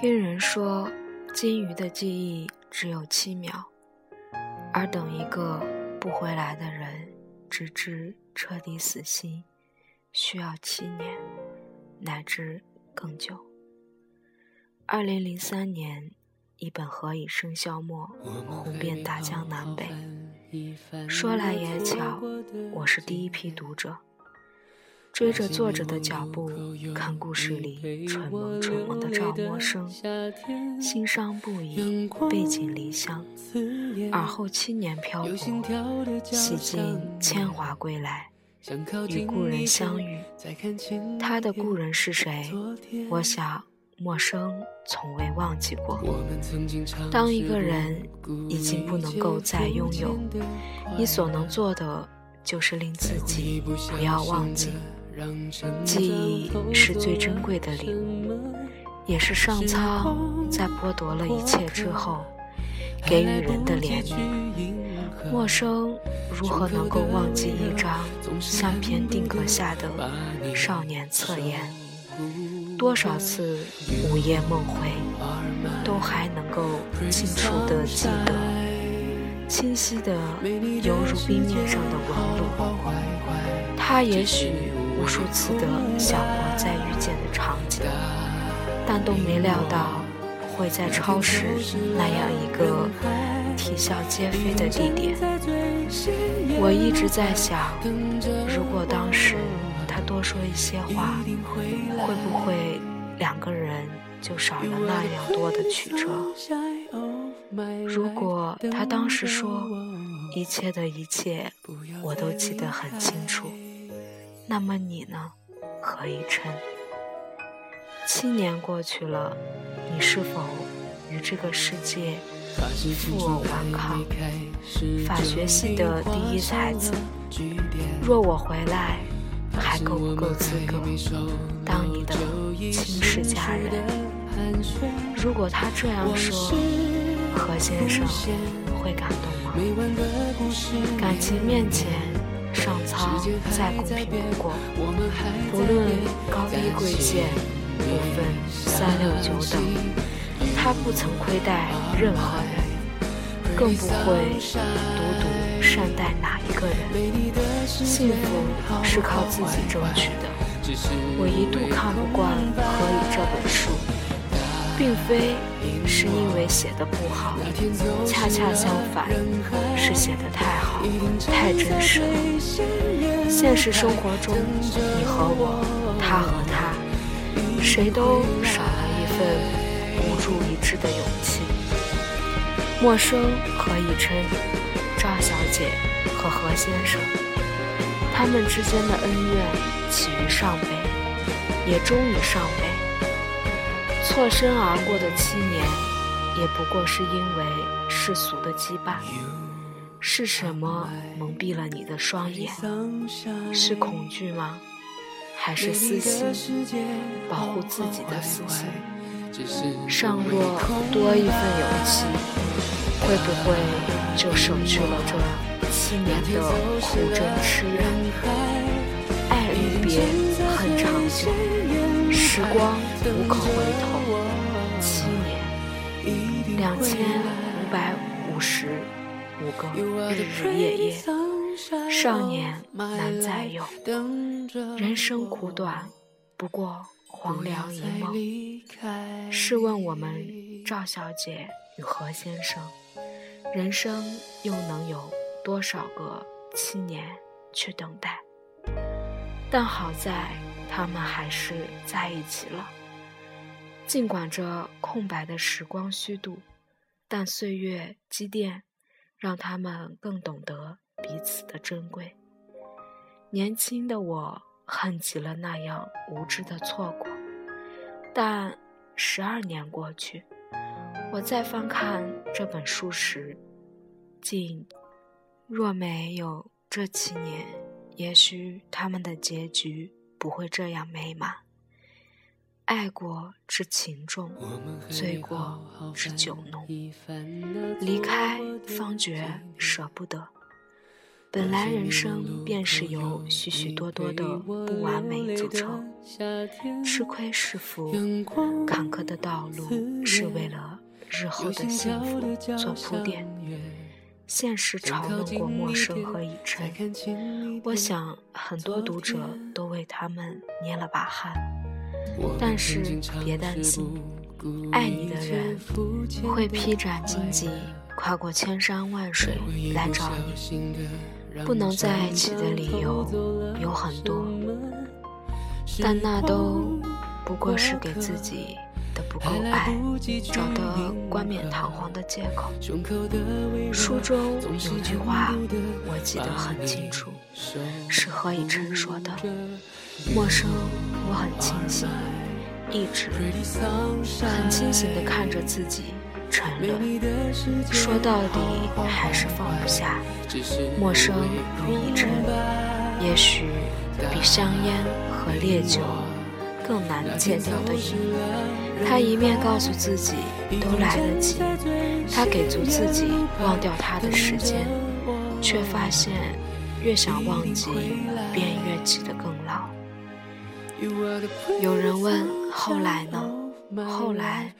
听人说，金鱼的记忆只有七秒，而等一个不回来的人，直至彻底死心，需要七年，乃至更久。二零零三年，一本《何以笙箫默》红遍大江南北。说来也巧，我是第一批读者。追着作者的脚步，看故事里蠢萌蠢萌的赵默笙，心伤不已，背井离乡，而后七年漂泊，洗尽铅华归来，与故人相遇。他的故人是谁？我想，默笙从未忘记过。当一个人已经不能够再拥有，你所能做的，就是令自己不要忘记。记忆是最珍贵的礼物，也是上苍在剥夺了一切之后给予人的怜悯。陌生如何能够忘记一张相片定格下的少年侧颜？多少次午夜梦回，都还能够清楚地记得，清晰的犹如冰面上的纹路。他也许。无数次的想过再遇见的场景，但都没料到会在超市那样一个啼笑皆非的地点。我一直在想，如果当时他多说一些话，会不会两个人就少了那样多的曲折？如果他当时说，一切的一切我都记得很清楚。那么你呢，何以琛？七年过去了，你是否与这个世界负隅顽抗？法学系的第一才子，若我回来，还够不够资格当你的亲世家人？如果他这样说，何先生会感动吗？感情面前。上苍再公平不过，不论高低贵贱，不分三六九等，他不曾亏待任何人，更不会独独善待哪一个人。幸福是靠自己争取的。我一度看不惯《何以》这本书。并非是因为写的不好，恰恰相反，是写的太好，太真实了。现实生活中，你和我，他和他，谁都少了一份孤注一掷的勇气。陌生何以琛、赵小姐和何先生，他们之间的恩怨起于上辈，也终于上辈。错身而过的七年，也不过是因为世俗的羁绊。是什么蒙蔽了你的双眼？是恐惧吗？还是私心？保护自己的私心？尚若多一份勇气，会不会就省去了这七年的苦争痴怨？爱离别很长久，时光无可回头。七年两千五百五十五个日日夜夜，少年难再有。人生苦短，不过黄粱一梦。试问我们赵小姐与何先生，人生又能有多少个七年去等待？但好在他们还是在一起了。尽管这空白的时光虚度。但岁月积淀，让他们更懂得彼此的珍贵。年轻的我恨极了那样无知的错过，但十二年过去，我再翻看这本书时，竟若没有这七年，也许他们的结局不会这样美满。爱过知情重，醉过知酒浓。离开方觉舍不得，本来人生便是由许许多多的不完美组成，吃亏是福，坎坷的道路是为了日后的幸福做铺垫。现实嘲弄过陌生和以琛，我想很多读者都为他们捏了把汗。但是别担心，爱你的人会披斩荆棘，跨过千山万水来找你。不能在一起的理由有很多，但那都不过是给自己。不够爱，找的冠冕堂皇的借口。书中有句话，我记得很清楚，是何以琛说的：“陌生，我很清醒，一直很清醒地看着自己沉沦。说到底，还是放不下。陌生与一琛，也许比香烟和烈酒更难戒掉的瘾。”他一面告诉自己都来得及，他给足自己忘掉他的时间，却发现越想忘记，便越记得更牢。有人问后来呢？后来，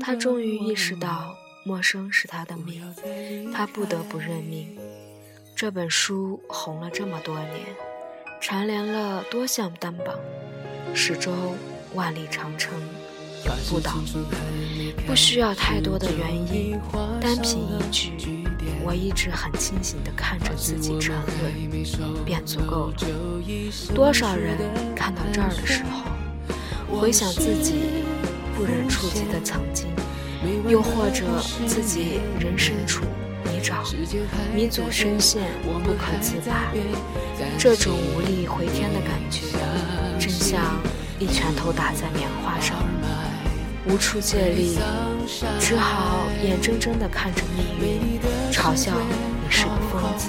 他终于意识到陌生是他的命，他不得不认命。这本书红了这么多年，蝉联了多项单榜，始终万里长城。永不倒，不需要太多的原因，单凭一句“我一直很清醒地看着自己沉沦”便足够了。多少人看到这儿的时候，回想自己不忍触及的曾经，又或者自己人身处泥沼、迷阻深陷不可自拔，这种无力回天的感觉，真像一拳头打在棉花上。无处借力，只好眼睁睁地看着命运嘲笑你是个疯子。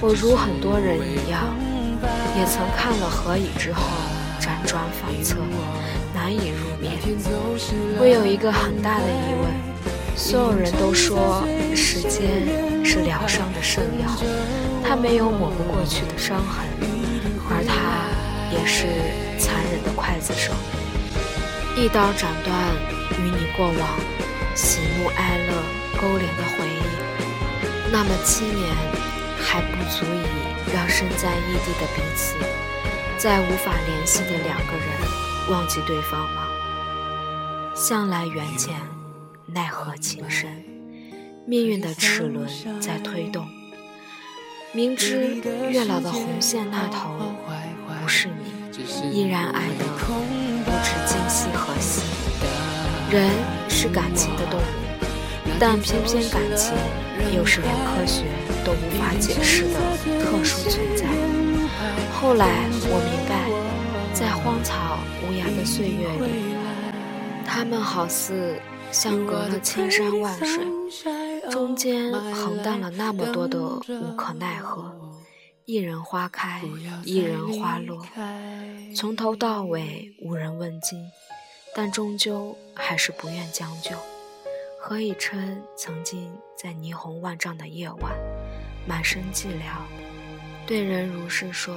我如很多人一样，也曾看了《何以》之后辗转反侧，难以入眠。我有一个很大的疑问：所有人都说时间是疗伤的圣药，它没有抹不过去的伤痕，而它也是残忍的刽子手。一刀斩断与你过往喜怒哀乐勾连的回忆，那么七年还不足以让身在异地的彼此，再无法联系的两个人忘记对方吗？向来缘浅，奈何情深，命运的齿轮在推动。明知月老的红线那头不是你，依然爱的。不知今夕何夕。人是感情的动物，但偏偏感情又是连科学都无法解释的特殊存在。后来我明白，在荒草无涯的岁月里，他们好似相隔了千山万水，中间横荡了那么多的无可奈何。一人花开，一人花落，从头到尾无人问津，但终究还是不愿将就。何以琛曾经在霓虹万丈的夜晚，满身寂寥，对人如是说：“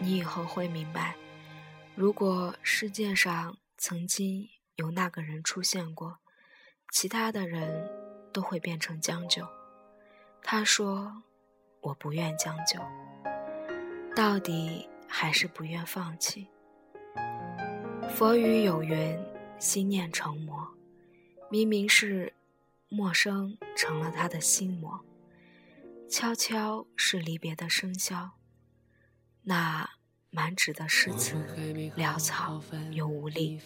你以后会明白，如果世界上曾经有那个人出现过，其他的人都会变成将就。”他说。我不愿将就，到底还是不愿放弃。佛语有云：“心念成魔。”明明是陌生成了他的心魔。悄悄是离别的笙箫，那满纸的诗词潦草又无力，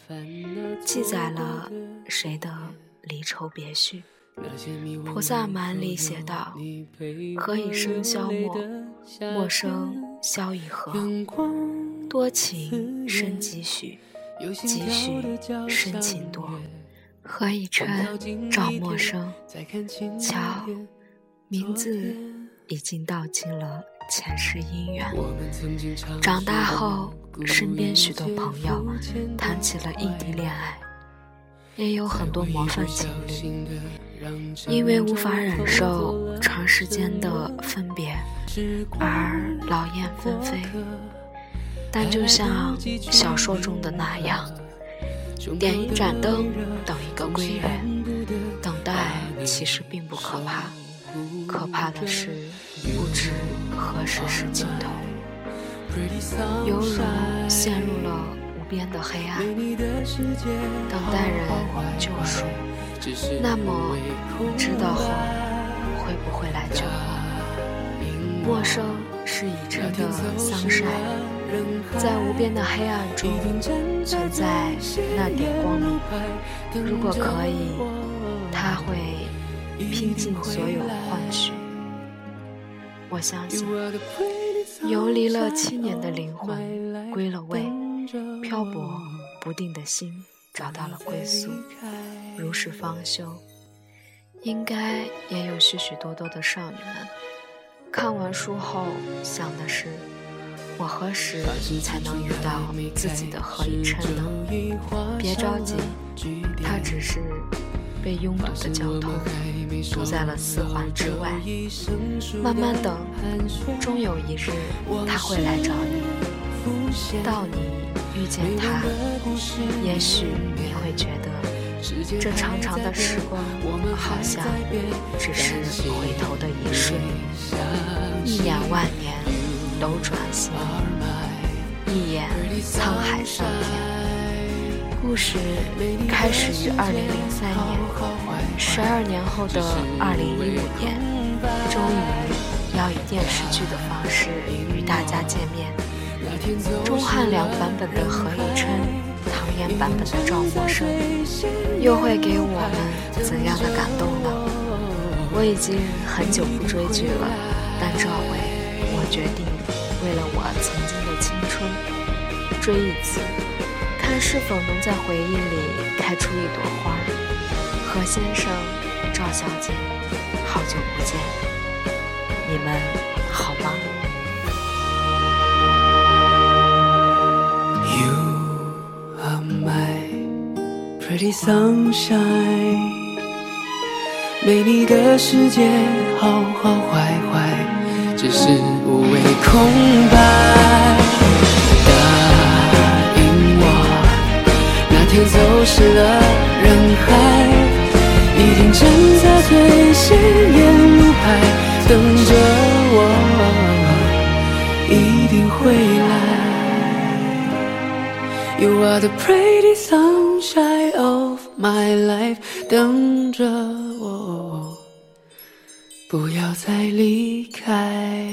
记载了谁的离愁别绪？菩萨蛮里写道：“何以笙箫默？默笙箫以和。多情深几许？几许深情多？何以琛照陌生？瞧，名字已经道尽了前世姻缘。长大后，身边许多朋友谈起了异地恋爱。”也有很多模范情侣，因为无法忍受长时间的分别而劳燕分飞。但就像小说中的那样，点一盏灯等一个归人，等待其实并不可怕，可怕的是不知何时是尽头，犹如陷入了无边的黑暗，等待人救赎。那么，知道后会不会来救我？陌生是已知的桑晒。在无边的黑暗中存在那点光明，如果可以，他会拼尽所有换取。我相信，游离了七年的灵魂归了位，漂泊不定的心找到了归宿，如是方休。应该也有许许多多的少女们，看完书后想的是。我何时才能遇到自己的何以琛呢？别着急，他只是被拥堵的交通堵在了四环之外。慢慢等，终有一日他会来找你。到你遇见他，也许你会觉得这长长的时光好像只是回头的一瞬，一眼万年。斗转星移，一眼沧海桑田。故事开始于二零零三年，十二年后的二零一五年，终于要以电视剧的方式与大家见面。钟汉良版本的何以琛，唐嫣版本的赵默笙，又会给我们怎样的感动呢？我已经很久不追剧了，但这回我决定。为了我曾经的青春，追一次，看是否能在回忆里开出一朵花。何先生，赵小姐，好久不见，你们 pretty sunshine，没你的世界好好 my life，等着我。不要再离开。